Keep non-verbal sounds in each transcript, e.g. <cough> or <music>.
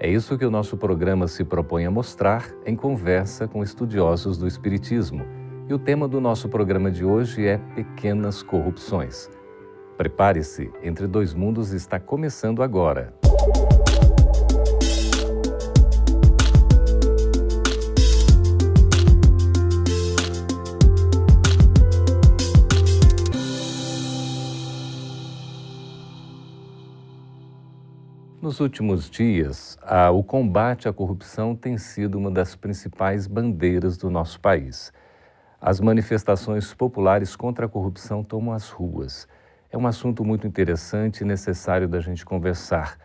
É isso que o nosso programa se propõe a mostrar em conversa com estudiosos do Espiritismo. E o tema do nosso programa de hoje é Pequenas Corrupções. Prepare-se, Entre Dois Mundos está começando agora. Nos últimos dias, a, o combate à corrupção tem sido uma das principais bandeiras do nosso país. As manifestações populares contra a corrupção tomam as ruas. É um assunto muito interessante e necessário da gente conversar.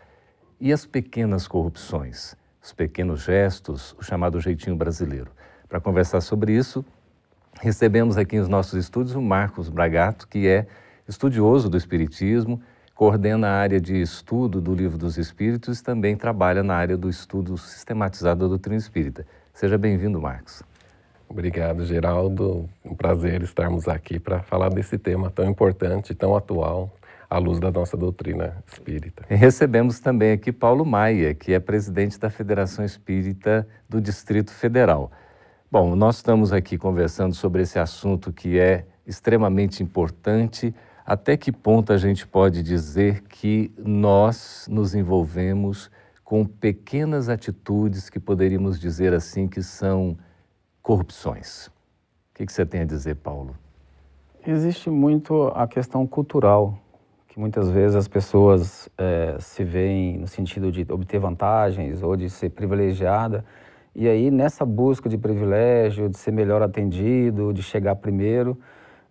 E as pequenas corrupções, os pequenos gestos, o chamado jeitinho brasileiro. Para conversar sobre isso, recebemos aqui nos nossos estúdios o Marcos Bragato, que é estudioso do Espiritismo coordena a área de estudo do Livro dos Espíritos e também trabalha na área do estudo sistematizado da doutrina espírita. Seja bem-vindo, Marcos. Obrigado, Geraldo. Um prazer estarmos aqui para falar desse tema tão importante, tão atual, à luz da nossa doutrina espírita. E recebemos também aqui Paulo Maia, que é presidente da Federação Espírita do Distrito Federal. Bom, nós estamos aqui conversando sobre esse assunto que é extremamente importante até que ponto a gente pode dizer que nós nos envolvemos com pequenas atitudes que poderíamos dizer assim que são corrupções? O que, você tem a dizer, Paulo? Existe muito a questão cultural, que muitas vezes as pessoas é, se veem no sentido de obter vantagens ou de ser privilegiada, e aí nessa busca de privilégio, de ser melhor atendido, de chegar primeiro,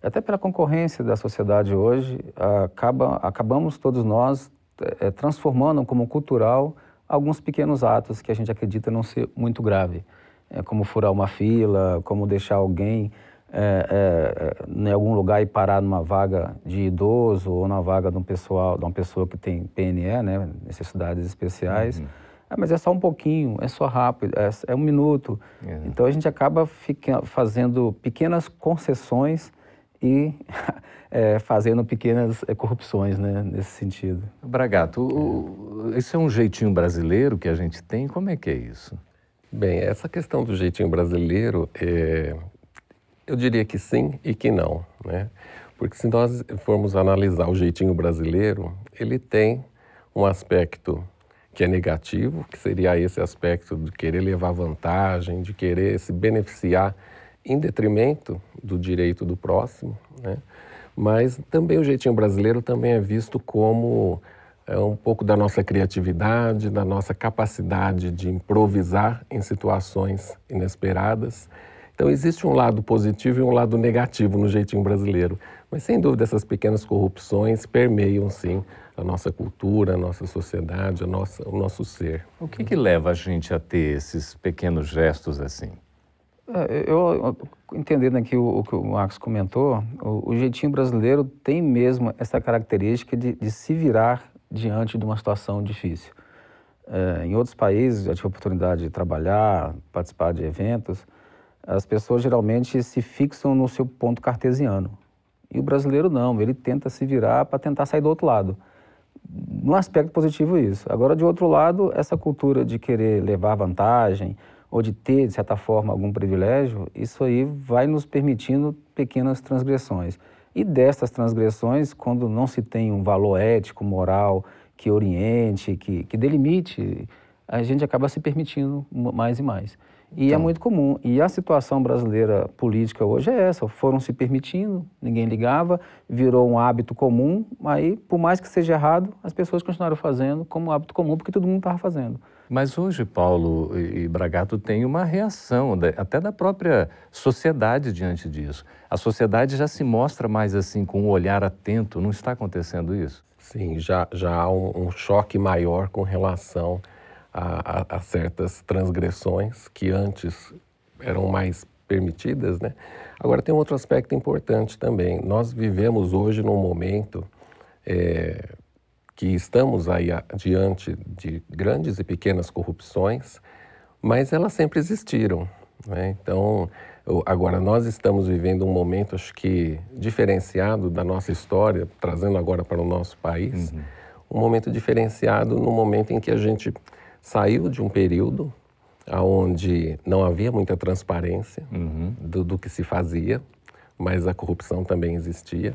até pela concorrência da sociedade hoje, acaba, acabamos todos nós é, transformando como cultural alguns pequenos atos que a gente acredita não ser muito grave, é, como furar uma fila, como deixar alguém é, em algum lugar e parar numa vaga de idoso ou na vaga de um pessoal, de uma pessoa que tem PNE, né, necessidades especiais. Uhum. Ah, mas é só um pouquinho, é só rápido, é, é um minuto. Uhum. Então a gente acaba fica, fazendo pequenas concessões e <laughs> é, fazendo pequenas é, corrupções né, nesse sentido. Bragato, o, esse é um jeitinho brasileiro que a gente tem? Como é que é isso? Bem, essa questão do jeitinho brasileiro, é, eu diria que sim e que não, né? Porque se nós formos analisar o jeitinho brasileiro, ele tem um aspecto que é negativo, que seria esse aspecto de querer levar vantagem, de querer se beneficiar em detrimento do direito do próximo, né? mas também o jeitinho brasileiro também é visto como é, um pouco da nossa criatividade, da nossa capacidade de improvisar em situações inesperadas. Então existe um lado positivo e um lado negativo no jeitinho brasileiro, mas sem dúvida essas pequenas corrupções permeiam sim a nossa cultura, a nossa sociedade, a nossa, o nosso ser. O que, que leva a gente a ter esses pequenos gestos assim? É, eu, entendendo aqui o, o, que o Marcos comentou, o, o, jeitinho brasileiro tem mesmo essa característica de, de se virar diante de uma situação difícil. É, em outros países, já tive a oportunidade de trabalhar, participar de eventos, as pessoas geralmente se fixam no seu ponto cartesiano. E o brasileiro não, ele tenta se virar para tentar sair do outro lado. No aspecto positivo, isso. Agora, de outro lado, essa cultura de querer levar vantagem, ou de ter, de certa forma, algum privilégio, isso aí vai nos permitindo pequenas transgressões. E dessas transgressões, quando não se tem um valor ético, moral, que oriente, que, que delimite, a gente acaba se permitindo mais e mais. E é então... é muito comum. E a situação brasileira política hoje é essa: foram se permitindo, ninguém ligava, virou um hábito comum, aí, por mais que seja errado, as pessoas continuaram fazendo como hábito comum, porque todo mundo estava fazendo. Mas hoje, Paulo e Bragato, tem uma reação, até da própria sociedade diante disso. A sociedade já se mostra mais assim, com um olhar atento, não está acontecendo isso? Sim, já, já há um, um choque maior com relação a, a, a certas transgressões que antes eram mais permitidas, né? Agora tem um outro aspecto importante também. Nós vivemos hoje num momento é, que estamos aí diante de grandes e pequenas corrupções, mas elas sempre existiram. Né? Então, agora nós estamos vivendo um momento, acho que diferenciado da nossa história, trazendo agora para o nosso país, uhum. um momento diferenciado no momento em que a gente saiu de um período onde não havia muita transparência uhum. do, do, que se fazia, mas a corrupção também existia.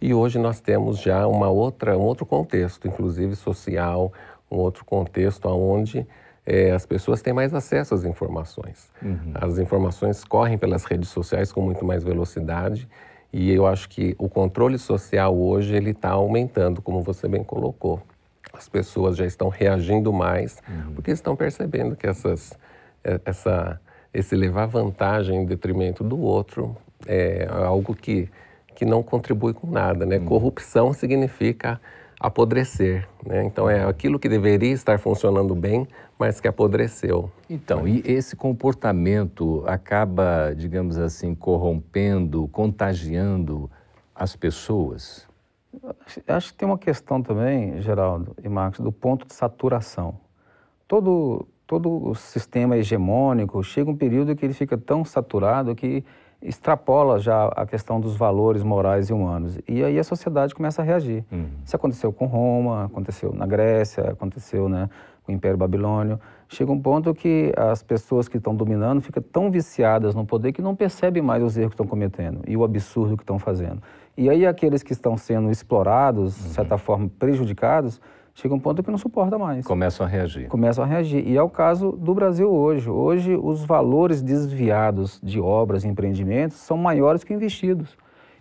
E hoje nós temos já uma outra, um outro contexto, inclusive social, um outro contexto onde é, as pessoas têm mais acesso às informações. Uhum. As informações correm pelas redes sociais com muito mais velocidade e eu acho que o controle social hoje ele está aumentando, como você bem colocou. As pessoas já estão reagindo mais uhum. porque estão percebendo que essas é, essa, esse levar vantagem em detrimento do outro é algo que, que não contribui com nada. Né? Hum. Corrupção significa apodrecer. Né? Então é aquilo que deveria estar funcionando bem, mas que apodreceu. Então, e esse comportamento acaba, digamos assim, corrompendo, contagiando as pessoas? Acho que tem uma questão também, Geraldo e Marcos, do ponto de saturação. Todo, todo o sistema hegemônico chega um período que ele fica tão saturado que extrapola já a questão dos valores morais e humanos. E aí a sociedade começa a reagir. Uhum. Isso aconteceu com Roma, aconteceu na Grécia, aconteceu né, o Império Babilônio. Chega um ponto que as pessoas que estão dominando ficam tão viciadas no poder que não percebem mais os erros que estão cometendo e o absurdo que estão fazendo. E aí aqueles que estão sendo explorados, de certa uhum. forma prejudicados, chega um ponto que não suporta mais. Começam a reagir. Começam a reagir. E é o caso do Brasil hoje. Hoje, os valores desviados de obras e empreendimentos são maiores que investidos.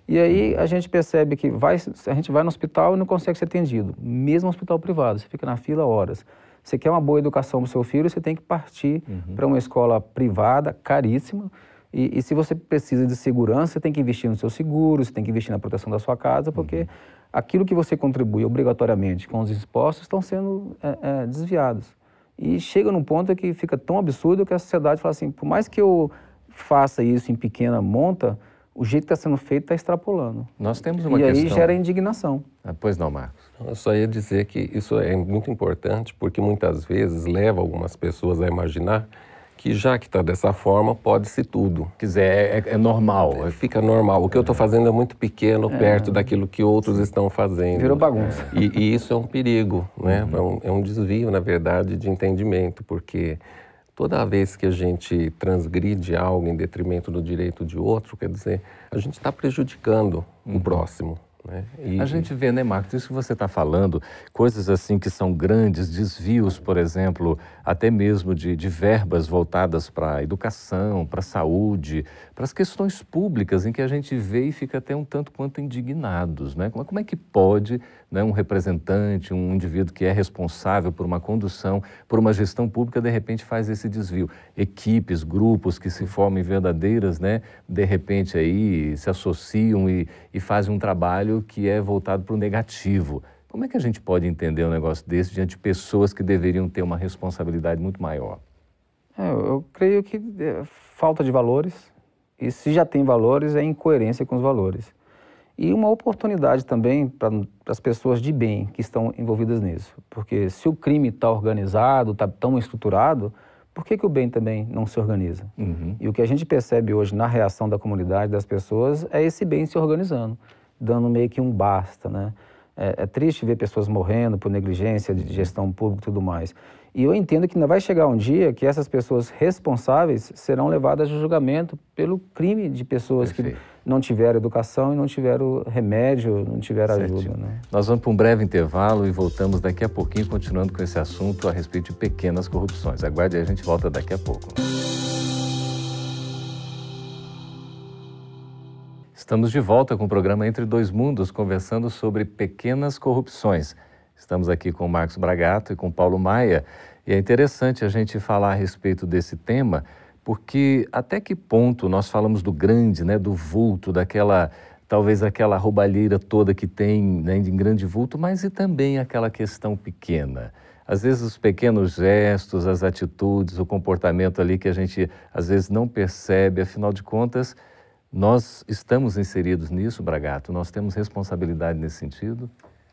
E aí a gente percebe que vai, a gente vai no hospital e não consegue ser atendido, mesmo hospital privado, você fica na fila horas. Você quer uma boa educação para o seu filho, você tem que partir uhum. para uma escola privada, caríssima, e, e, se você precisa de segurança, você tem que investir no seu seguro, você tem que investir na proteção da sua casa, porque uhum aquilo que você contribui obrigatoriamente com os impostos estão sendo é, é, desviados. E chega num ponto que fica tão absurdo que a sociedade fala assim, por mais que eu faça isso em pequena monta, o jeito que está sendo feito está extrapolando. Nós temos uma e questão... aí gera indignação. Ah, pois não, Marcos. Eu só ia dizer que isso é muito importante porque muitas vezes leva algumas pessoas a imaginar que já que está dessa forma, pode-se tudo. Quer dizer, é, é, é normal. É, fica normal. O que eu estou fazendo é muito pequeno é. perto daquilo que outros estão fazendo. Virou bagunça. E, e isso é um perigo, né? Uhum. É, um, é um desvio, na verdade, de entendimento, porque toda vez que a gente transgride algo em detrimento do direito de outro, quer dizer, a gente está prejudicando uhum. o próximo. Né? E, a gente vê, né, Marcos, isso que você está falando, coisas assim que são grandes, desvios, por exemplo, até mesmo de, de verbas voltadas para a educação, para a saúde, para as questões públicas, em que a gente vê e fica até um tanto quanto indignados. Né? Como, como é que pode né, um representante, um indivíduo que é responsável por uma condução, por uma gestão pública, de repente faz esse desvio? Equipes, grupos que se formam em verdadeiras, né, de repente aí se associam e, e fazem um trabalho que é voltado para o negativo. Como é que a gente pode entender um negócio desse diante de pessoas que deveriam ter uma responsabilidade muito maior? É, eu creio que é, falta de valores, e se já tem valores, é incoerência com os valores. E uma oportunidade também para as pessoas de bem que estão envolvidas nisso. Porque se o crime está organizado, está tão estruturado, por que, que o bem também não se organiza? Uhum. E o que a gente percebe hoje na reação da comunidade, das pessoas, é esse bem se organizando, dando meio que um basta, né? É, é triste ver pessoas morrendo por negligência de gestão pública e tudo mais. E eu entendo que ainda vai chegar um dia que essas pessoas responsáveis serão levadas a julgamento pelo crime de pessoas Perfeito. que não tiveram educação e não tiveram remédio, não tiveram ajuda. Né? Nós vamos para um breve intervalo e voltamos daqui a pouquinho, continuando com esse assunto a respeito de pequenas corrupções. Aguarde aí, a gente volta daqui a pouco. Estamos de volta com o programa Entre Dois Mundos, conversando sobre pequenas corrupções. Estamos aqui com o Marcos Bragato e com o Paulo Maia. E é interessante a gente falar a respeito desse tema, porque até que ponto nós falamos do grande, né, do vulto, daquela talvez aquela roubalheira toda que tem né, em grande vulto, mas e também aquela questão pequena. às vezes os pequenos gestos, as atitudes, o comportamento ali que a gente às vezes não percebe, afinal de contas, nós estamos inseridos nisso, Bragato? Nós temos responsabilidade nesse sentido?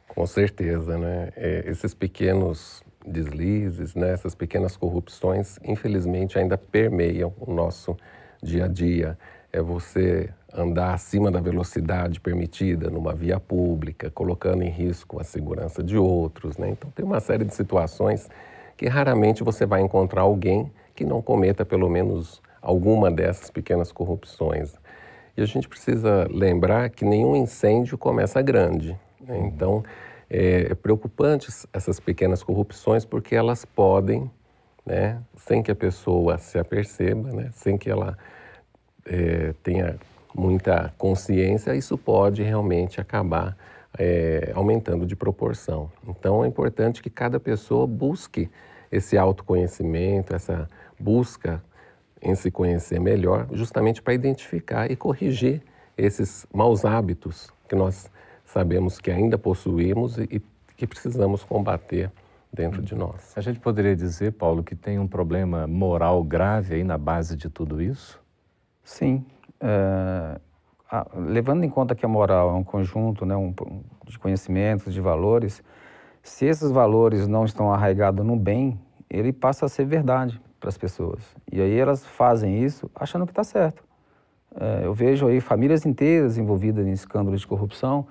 Com certeza, né? É, esses pequenos deslizes, né? essas pequenas corrupções, infelizmente ainda permeiam o nosso dia a dia. É você andar acima da velocidade permitida numa via pública, colocando em risco a segurança de outros. Né? Então, tem uma série de situações que raramente você vai encontrar alguém que não cometa pelo menos alguma dessas pequenas corrupções. E a gente precisa lembrar que nenhum incêndio começa grande. Né? Uhum. Então, é, é preocupante essas pequenas corrupções porque elas podem, né, sem que a pessoa se aperceba, né, sem que ela é, tenha muita consciência, isso pode realmente acabar é, aumentando de proporção. Então é importante que cada pessoa busque esse autoconhecimento, essa busca em se conhecer melhor, justamente para identificar e corrigir esses maus hábitos que nós sabemos que ainda possuímos e, que precisamos combater dentro de nós. A gente poderia dizer, Paulo, que tem um problema moral grave aí na base de tudo isso? Sim, é, a, levando em conta que a moral é um conjunto né, um, de conhecimentos, de valores, se esses valores não estão arraigados no bem, ele passa a ser verdade para as pessoas. E aí elas fazem isso achando que está certo. É, eu vejo aí famílias inteiras envolvidas em escândalos de corrupção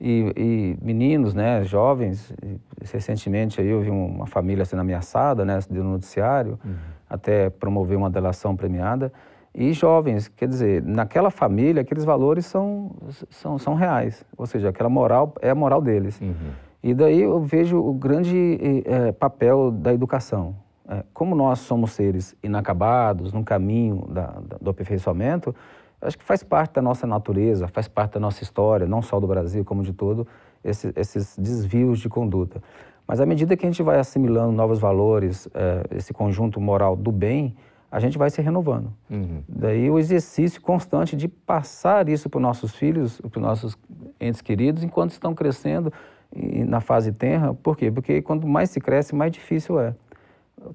e, e meninos, né, jovens. Recentemente aí eu vi uma família sendo ameaçada, né, no noticiário, uhum. até promover uma delação premiada e jovens. Quer dizer, naquela família, aqueles valores são, são, são reais, ou seja, aquela moral é a moral deles. Uhum. E daí eu vejo o grande é, papel da educação. É, como nós somos seres inacabados, num caminho da, da, do aperfeiçoamento, acho que faz parte da nossa natureza, faz parte da nossa história, não só do Brasil, como de todo, esse, esses desvios de conduta. Mas à medida que a gente vai assimilando novos valores, é, esse conjunto moral do bem, a gente vai se renovando. Uhum. Daí o exercício constante de passar isso para os nossos filhos, para os nossos entes queridos, enquanto estão crescendo na fase tenra. Por quê? Porque quanto mais se cresce, mais difícil é.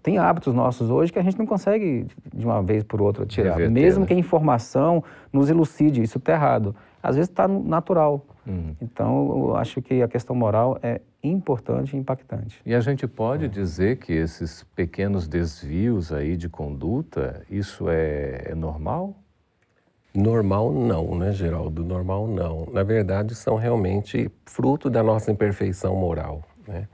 Tem hábitos nossos hoje que a gente não consegue de uma vez por outra tirar. Reverter, Mesmo né? que a informação nos elucide, isso está errado. Às vezes está natural. Uhum. Então, eu acho que a questão moral é importante e impactante. E a gente pode dizer que esses pequenos desvios aí de conduta, isso é, é normal? Normal não, né, Geraldo? Normal não. Na verdade, são realmente fruto da nossa imperfeição moral. Né?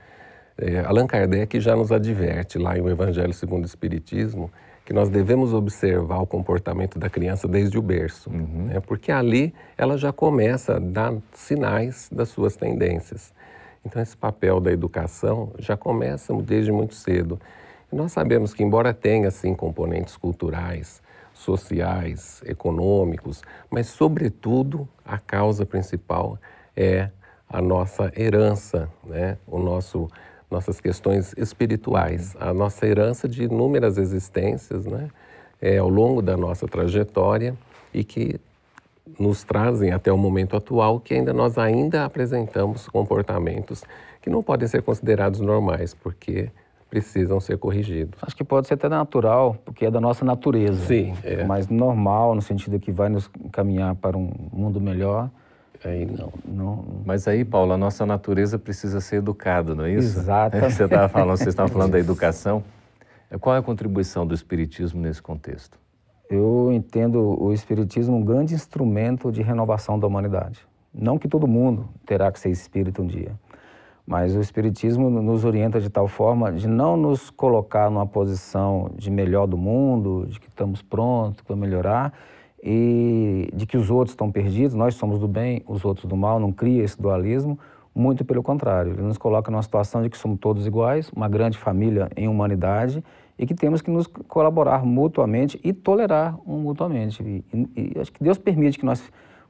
É, Allan Kardec já nos adverte lá em O Evangelho segundo o Espiritismo que nós devemos observar o comportamento da criança desde o berço, uhum. né? porque ali ela já começa a dar sinais das suas tendências. Então, esse papel da educação já começa desde muito cedo. E nós sabemos que, embora tenha, sim, componentes culturais, sociais, econômicos, mas, sobretudo, a causa principal é a nossa herança, né? o nosso, nossas questões espirituais, a nossa herança de inúmeras existências né? é, ao longo da nossa trajetória e que nos trazem até o momento atual que ainda nós ainda apresentamos comportamentos que não podem ser considerados normais, porque precisam ser corrigidos. Acho que pode ser até natural, porque é da nossa natureza. Sim. É. Mas normal, no sentido que vai nos caminhar para um mundo melhor. Aí não. não. Mas aí, Paulo, a nossa natureza precisa ser educada, não é isso? Exato. <laughs> É, você estava falando, você estava falando da <laughs> educação. Qual é a contribuição do Espiritismo nesse contexto? eu entendo o Espiritismo um grande instrumento de renovação da humanidade. Não que todo mundo terá que ser espírita um dia, mas o Espiritismo nos orienta de tal forma de não nos colocar numa posição de melhor do mundo, de que estamos prontos para melhorar e de que os outros estão perdidos, nós somos do bem, os outros do mal, não cria esse dualismo. Muito pelo contrário, ele nos coloca numa situação de que somos todos iguais, uma grande família em humanidade e que temos que nos colaborar mutuamente e tolerar um mutuamente. E, e, e acho que Deus permite que nós,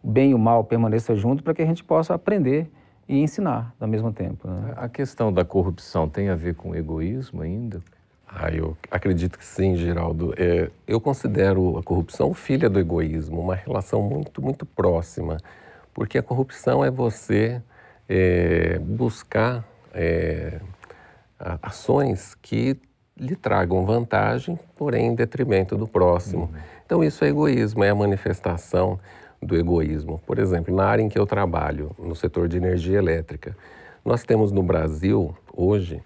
o bem e o mal, permaneçam juntos para que a gente possa aprender e ensinar ao mesmo tempo. Né? A questão da corrupção tem a ver com egoísmo ainda? Ah, eu acredito que sim, Geraldo. É, eu considero a corrupção filha do egoísmo, uma relação muito, muito próxima, porque a corrupção é você é, buscar é, ações que lhe tragam vantagem, porém em detrimento do próximo. Uhum. Então isso é egoísmo, é a manifestação do egoísmo. Por exemplo, na área em que eu trabalho, no setor de energia elétrica, nós temos no Brasil hoje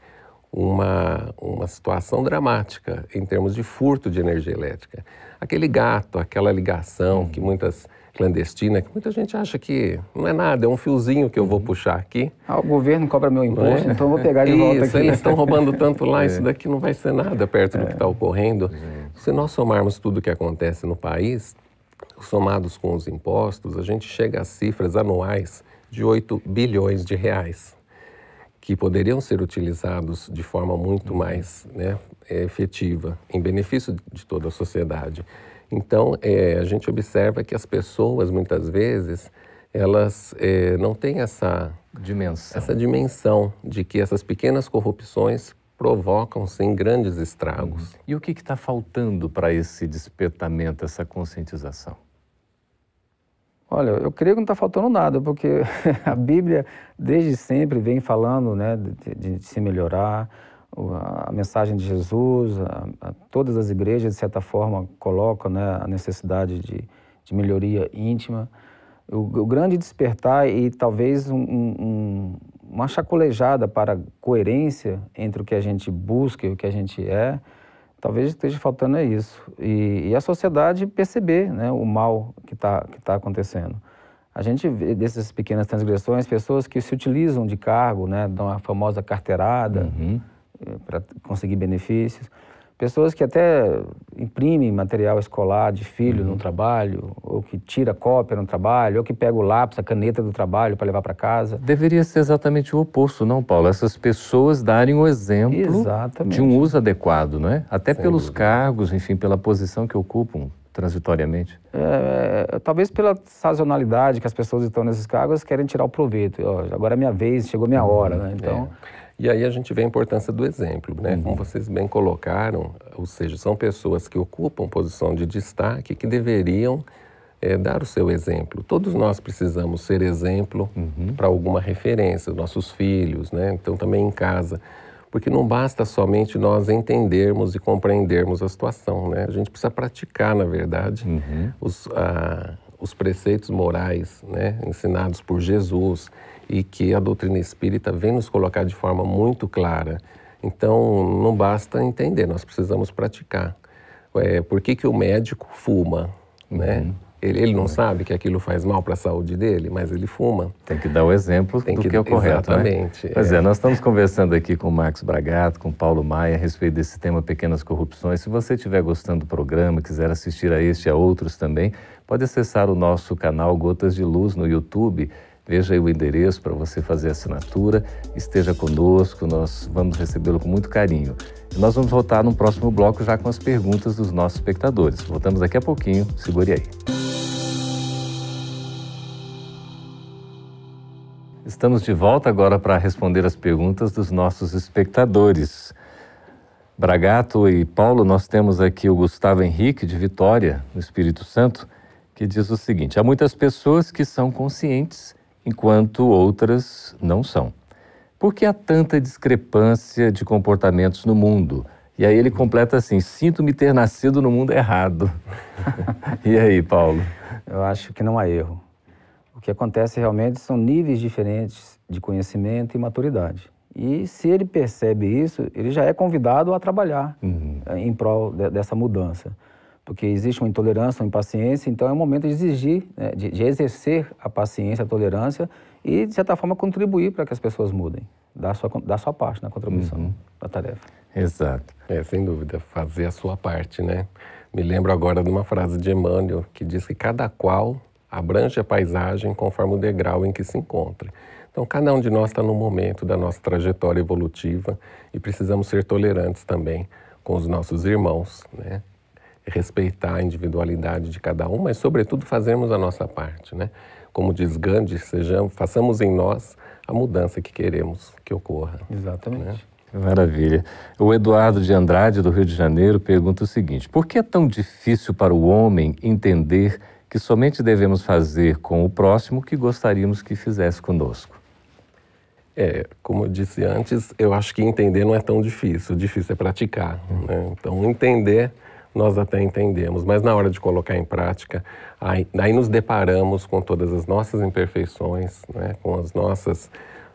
uma, uma situação dramática em termos de furto de energia elétrica. Aquele gato, aquela ligação que muitas clandestina, que muita gente acha que não é nada, é um fiozinho que eu vou puxar aqui. Ah, o governo cobra meu imposto, é? então eu vou pegar de <laughs> volta isso, aqui. Eles estão roubando tanto lá, <laughs> é. isso daqui não vai ser nada perto é. do que está ocorrendo. Se nós somarmos tudo o que acontece no país, somados com os impostos, a gente chega a cifras anuais de 8 bilhões de reais que poderiam ser utilizados de forma muito mais né, efetiva, em benefício de toda a sociedade. Então, é, a gente observa que as pessoas, muitas vezes, elas é, não têm essa dimensão. essa dimensão de que essas pequenas corrupções provocam, sim, grandes estragos. Uhum. E o que está faltando para esse despertamento, essa conscientização? Olha, eu creio que não está faltando nada, porque <laughs> a Bíblia desde sempre vem falando né, de, de se melhorar, a mensagem de Jesus, a, a, todas as igrejas, de certa forma, colocam né, a necessidade de, de melhoria íntima. O, o, grande despertar e talvez um, um, uma chacolejada para coerência entre o que a gente busca e o que a gente é, talvez esteja faltando é isso. E, e a sociedade perceber né, o mal que está que tá acontecendo. A gente vê dessas pequenas transgressões pessoas que se utilizam de cargo, né, dão a famosa carteirada uhum. Eh, para conseguir benefícios. Pessoas que até imprimem material escolar de filho uhum. no trabalho, ou que tira cópia no trabalho, ou que pega o lápis, a caneta do trabalho para levar para casa. Deveria ser exatamente o oposto, não, Paulo? Essas pessoas darem o exemplo exatamente. de um uso adequado, não é? Até Sem pelos dúvida. cargos, enfim, pela posição que ocupam transitoriamente? É, é, talvez pela sazonalidade que as pessoas estão nesses cargos querem tirar o proveito. Ó, agora é minha vez, chegou minha hora, né? Então... É. E aí a gente vê a importância do exemplo, né? Uhum. Como vocês bem colocaram, ou seja, são pessoas que ocupam posição de destaque que deveriam é, dar o seu exemplo. Todos nós precisamos ser exemplo uhum. para alguma referência, nossos filhos, né? Então também em casa, porque não basta somente nós entendermos e compreendermos a situação, né? A gente precisa praticar, na verdade, uhum. os, a, os preceitos morais, né? Ensinados por Jesus e que a doutrina espírita vem nos colocar de forma muito clara. Então, não basta entender, nós precisamos praticar. É, por que, que o médico fuma? Né? Uhum. Ele, ele, não sabe que aquilo faz mal para a saúde dele, mas ele fuma. Tem que dar o exemplo Tem do que, que é o correto. Né? Exatamente. Né? Pois é. é, nós estamos conversando aqui com o Marcos Bragato, com o Paulo Maia, a respeito desse tema Pequenas Corrupções. Se você estiver gostando do programa, quiser assistir a este e a outros também, pode acessar o nosso canal Gotas de Luz no YouTube Veja aí o endereço para você fazer a assinatura. Esteja conosco, nós vamos recebê-lo com muito carinho. E nós vamos voltar no próximo bloco já com as perguntas dos nossos espectadores. Voltamos daqui a pouquinho, segure aí. Estamos de volta agora para responder as perguntas dos nossos espectadores. Bragato e Paulo, nós temos aqui o Gustavo Henrique, de Vitória, no Espírito Santo, que diz o seguinte: há muitas pessoas que são conscientes enquanto outras não são. Por que há tanta discrepância de comportamentos no mundo? E aí ele completa assim: sinto-me ter nascido no mundo errado. <laughs> e aí, Paulo? Eu acho que não há erro. O que acontece realmente são níveis diferentes de conhecimento e maturidade. E se ele percebe isso, ele já é convidado a trabalhar uhum. em prol de, dessa mudança porque existe uma intolerância, uma impaciência, então é o momento de exigir, né, de, de, exercer a paciência, a tolerância e, de certa forma, contribuir para que as pessoas mudem, dar a sua, dar a sua parte na contribuição uhum. da tarefa. Exato. É, sem dúvida, fazer a sua parte, né? Me lembro agora de uma frase de Emmanuel que diz que cada qual abrange a paisagem conforme o degrau em que se encontra. Então, cada um de nós está no momento da nossa trajetória evolutiva e precisamos ser tolerantes também com os nossos irmãos, né? Respeitar a individualidade de cada um, mas sobretudo fazermos a nossa parte, né? Como diz Gandhi, sejamos, façamos em nós a mudança que queremos que ocorra. Exatamente. Né? Maravilha. O Eduardo de Andrade, do Rio de Janeiro, pergunta o seguinte: por que é tão difícil para o homem entender que somente devemos fazer com o próximo o que gostaríamos que fizesse conosco? É, como eu disse antes, eu acho que entender não é tão difícil, o difícil é praticar. Né? Então, entender, nós até entendemos, mas na hora de colocar em prática, aí, aí nos deparamos com todas as nossas imperfeições, né? com as nossas,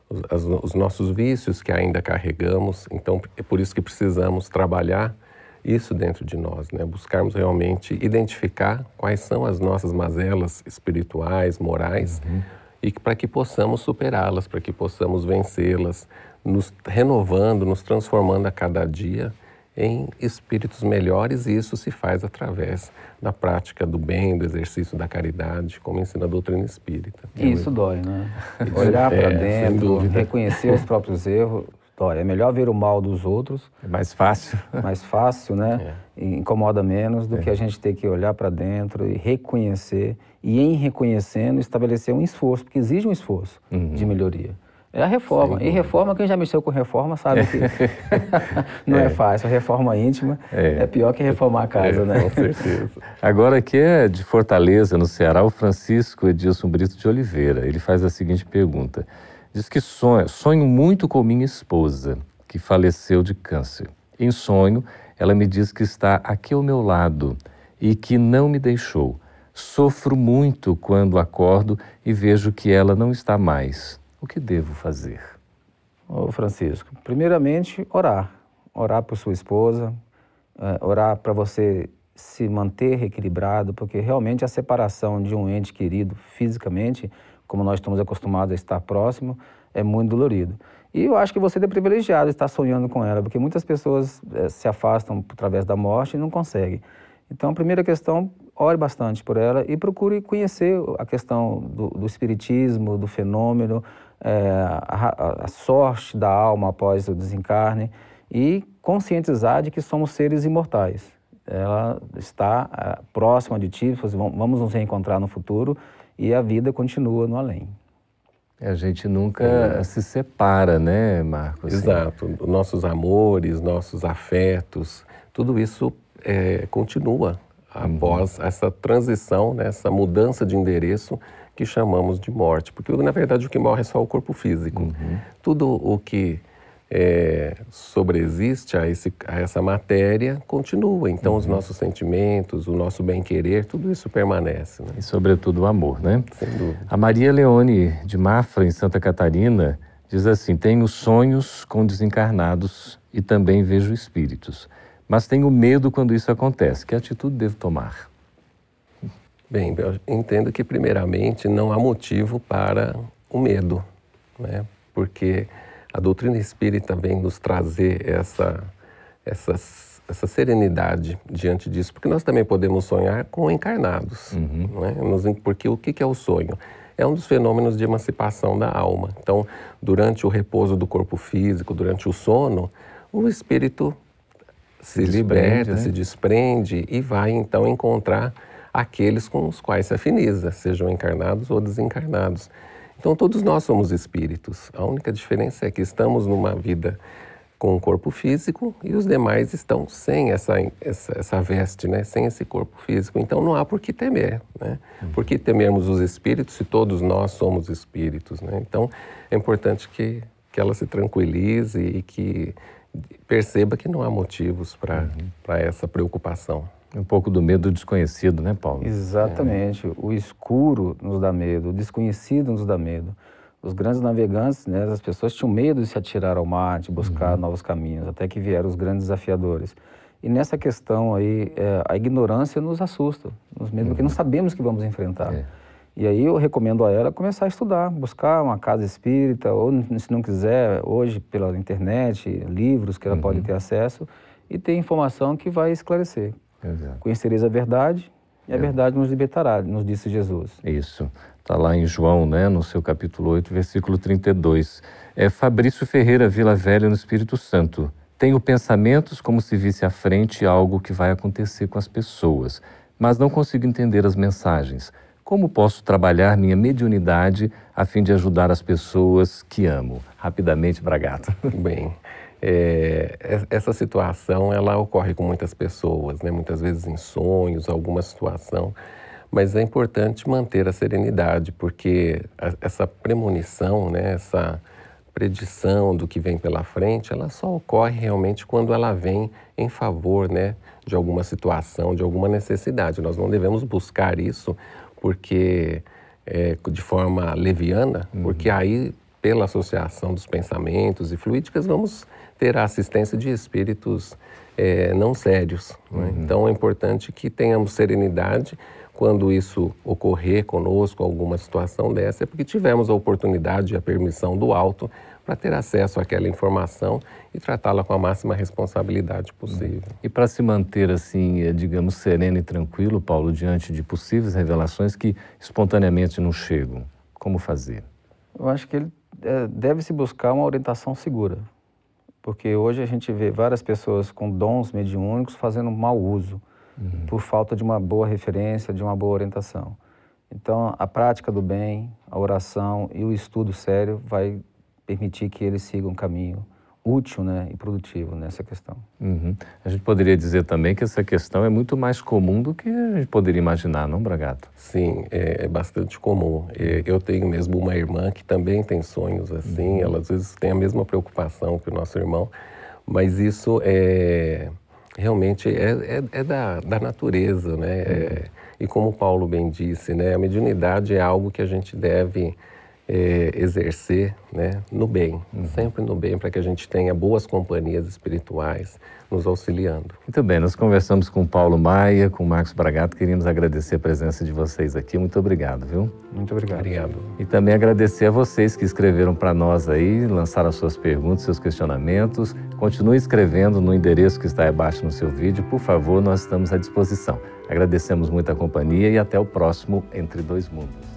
os, os nossos vícios que ainda carregamos. Então, é por isso que precisamos trabalhar isso dentro de nós, né? buscarmos realmente identificar quais são as nossas mazelas espirituais, morais. Uhum e para que possamos superá-las, para que possamos vencê-las, nos renovando, nos transformando a cada dia em espíritos melhores e isso se faz através da prática do bem, do exercício da caridade, como ensina a doutrina espírita. E isso dói, né? Olhar para é, dentro, reconhecer os próprios erros, dói. É melhor ver o mal dos outros. É mais fácil. <laughs> Mais fácil, né? É. Incomoda menos do é. que a gente ter que olhar para dentro e reconhecer e em reconhecendo estabelecer um esforço, porque exige um esforço uhum. de melhoria. É a reforma. E reforma, quem já mexeu com reforma sabe que <laughs> não é. é. fácil. A reforma íntima é. é. pior que reformar a casa, é, né? Com certeza. Agora aqui é de Fortaleza, no Ceará, o Francisco Edilson Brito de Oliveira. Ele faz a seguinte pergunta. Diz que sonha, sonho muito com minha esposa, que faleceu de câncer. Em sonho, ela me diz que está aqui ao meu lado e que não me deixou. Sofro muito quando acordo e vejo que ela não está mais. O que devo fazer? Ô Francisco, primeiramente, orar. Orar por sua esposa, é, orar para você se manter equilibrado, porque realmente a separação de um ente querido fisicamente, como nós estamos acostumados a estar próximo, é muito dolorido. E eu acho que você é privilegiado estar sonhando com ela, porque muitas pessoas é, se afastam através da morte e não conseguem. Então, a primeira questão, ore bastante por ela e procure conhecer a questão do, do espiritismo, do fenômeno, é, a, a, sorte da alma após o desencarne e conscientizar de que somos seres imortais. Ela está é, próxima de ti, vamos nos reencontrar no futuro e a vida continua no além. A gente nunca é. se separa, né, Marcos? Exato. Nossos amores, nossos afetos, tudo isso é, continua após uhum. essa transição, né, essa mudança de endereço que chamamos de morte. Porque, na verdade, o que morre é só o corpo físico. Uhum. Tudo o que é, sobreexiste a, esse, a, essa matéria continua. Então, uhum. os nossos sentimentos, o nosso bem-querer, tudo isso permanece. Né? E, sobretudo, o amor, né? Sem dúvida. A Maria Leone de Mafra, em Santa Catarina, diz assim: Tenho sonhos com desencarnados e também vejo espíritos mas tenho medo quando isso acontece. Que atitude devo tomar? Bem, eu entendo que, primeiramente, não há motivo para o medo, né? porque a doutrina espírita vem nos trazer essa, essa, essa serenidade diante disso, porque nós também podemos sonhar com encarnados. Uhum. Não é? Porque o que é o sonho? É um dos fenômenos de emancipação da alma. Então, durante o repouso do corpo físico, durante o sono, o espírito se, se liberta, né? se desprende e vai então encontrar aqueles com os quais se afiniza, sejam encarnados ou desencarnados. Então todos nós somos espíritos. A única diferença é que estamos numa vida com um corpo físico e os demais estão sem essa, essa, essa, veste, né? sem esse corpo físico. Então não há por que temer. Né? Uhum. Por que temermos os espíritos se todos nós somos espíritos? Né? Então é importante que, que ela se tranquilize e que perceba que não há motivos para uhum. essa preocupação. Um pouco do medo desconhecido, né, Paulo? Exatamente. É. O escuro nos dá medo, o desconhecido nos dá medo. Os grandes navegantes, né, as pessoas tinham medo de se atirar ao mar, de buscar uhum. novos caminhos, até que vieram os grandes desafiadores. E nessa questão aí, é, a ignorância nos assusta, nos medo, uhum. porque não sabemos o que vamos enfrentar. É. E aí eu recomendo a ela começar a estudar, buscar uma casa espírita, ou se não quiser, hoje pela internet, livros que ela uhum. pode ter acesso, e ter informação que vai esclarecer. Exato. Conhecereis a verdade e a é. verdade nos libertará, nos disse Jesus. Isso. Está lá em João, né, no seu capítulo 8, versículo 32. É Fabrício Ferreira Vila Velha no Espírito Santo. Tenho pensamentos como se visse à frente algo que vai acontecer com as pessoas, mas não consigo entender as mensagens. Como posso trabalhar minha mediunidade a fim de ajudar as pessoas que amo? Rapidamente, Bragato. Bem, é, essa situação ela ocorre com muitas pessoas, né? muitas vezes em sonhos, alguma situação, mas é importante manter a serenidade, porque essa premonição, né? essa predição do que vem pela frente, ela só ocorre realmente quando ela vem em favor, né, de alguma situação, de alguma necessidade. Nós não devemos buscar isso porque é, de forma leviana, uhum. porque aí pela associação dos pensamentos e fluídicas vamos ter a assistência de espíritos é, não sérios. Né? Uhum. Então é importante que tenhamos serenidade quando isso ocorrer conosco, alguma situação dessa, é porque tivemos a oportunidade e a permissão do alto para ter acesso àquela informação e tratá-la com a máxima responsabilidade possível. E para se manter assim, eh, digamos, sereno e tranquilo, Paulo, diante de possíveis revelações que espontaneamente não chegam, como fazer? Eu acho que ele é, deve se buscar uma orientação segura, porque hoje a gente vê várias pessoas com dons mediúnicos fazendo mau uso uhum. por falta de uma boa referência, de uma boa orientação. Então, a prática do bem, a oração e o estudo sério vai permitir que eles sigam um caminho útil né, e produtivo nessa questão. Uhum. A gente poderia dizer também que essa questão é muito mais comum do que a gente poderia imaginar, não, Bragato? Sim, é, é bastante comum. É, eu tenho mesmo uma irmã que também tem sonhos assim, uhum. ela às vezes tem a mesma preocupação que o nosso irmão, mas isso é realmente é, é, é da, da natureza, né? É, e como Paulo bem disse, né, a mediunidade é algo que a gente deve é, exercer né, no bem, uhum. sempre no bem, para que a gente tenha boas companhias espirituais nos auxiliando. Muito bem, nós conversamos com Paulo Maia, com Marcos Bragato, queríamos agradecer a presença de vocês aqui, muito obrigado, viu? Muito obrigado. Obrigado. E também agradecer a vocês que escreveram para nós aí, lançaram as suas perguntas, seus questionamentos. Continue escrevendo no endereço que está abaixo no seu vídeo, por favor, nós estamos à disposição. Agradecemos muito a companhia e até o próximo Entre Dois Mundos.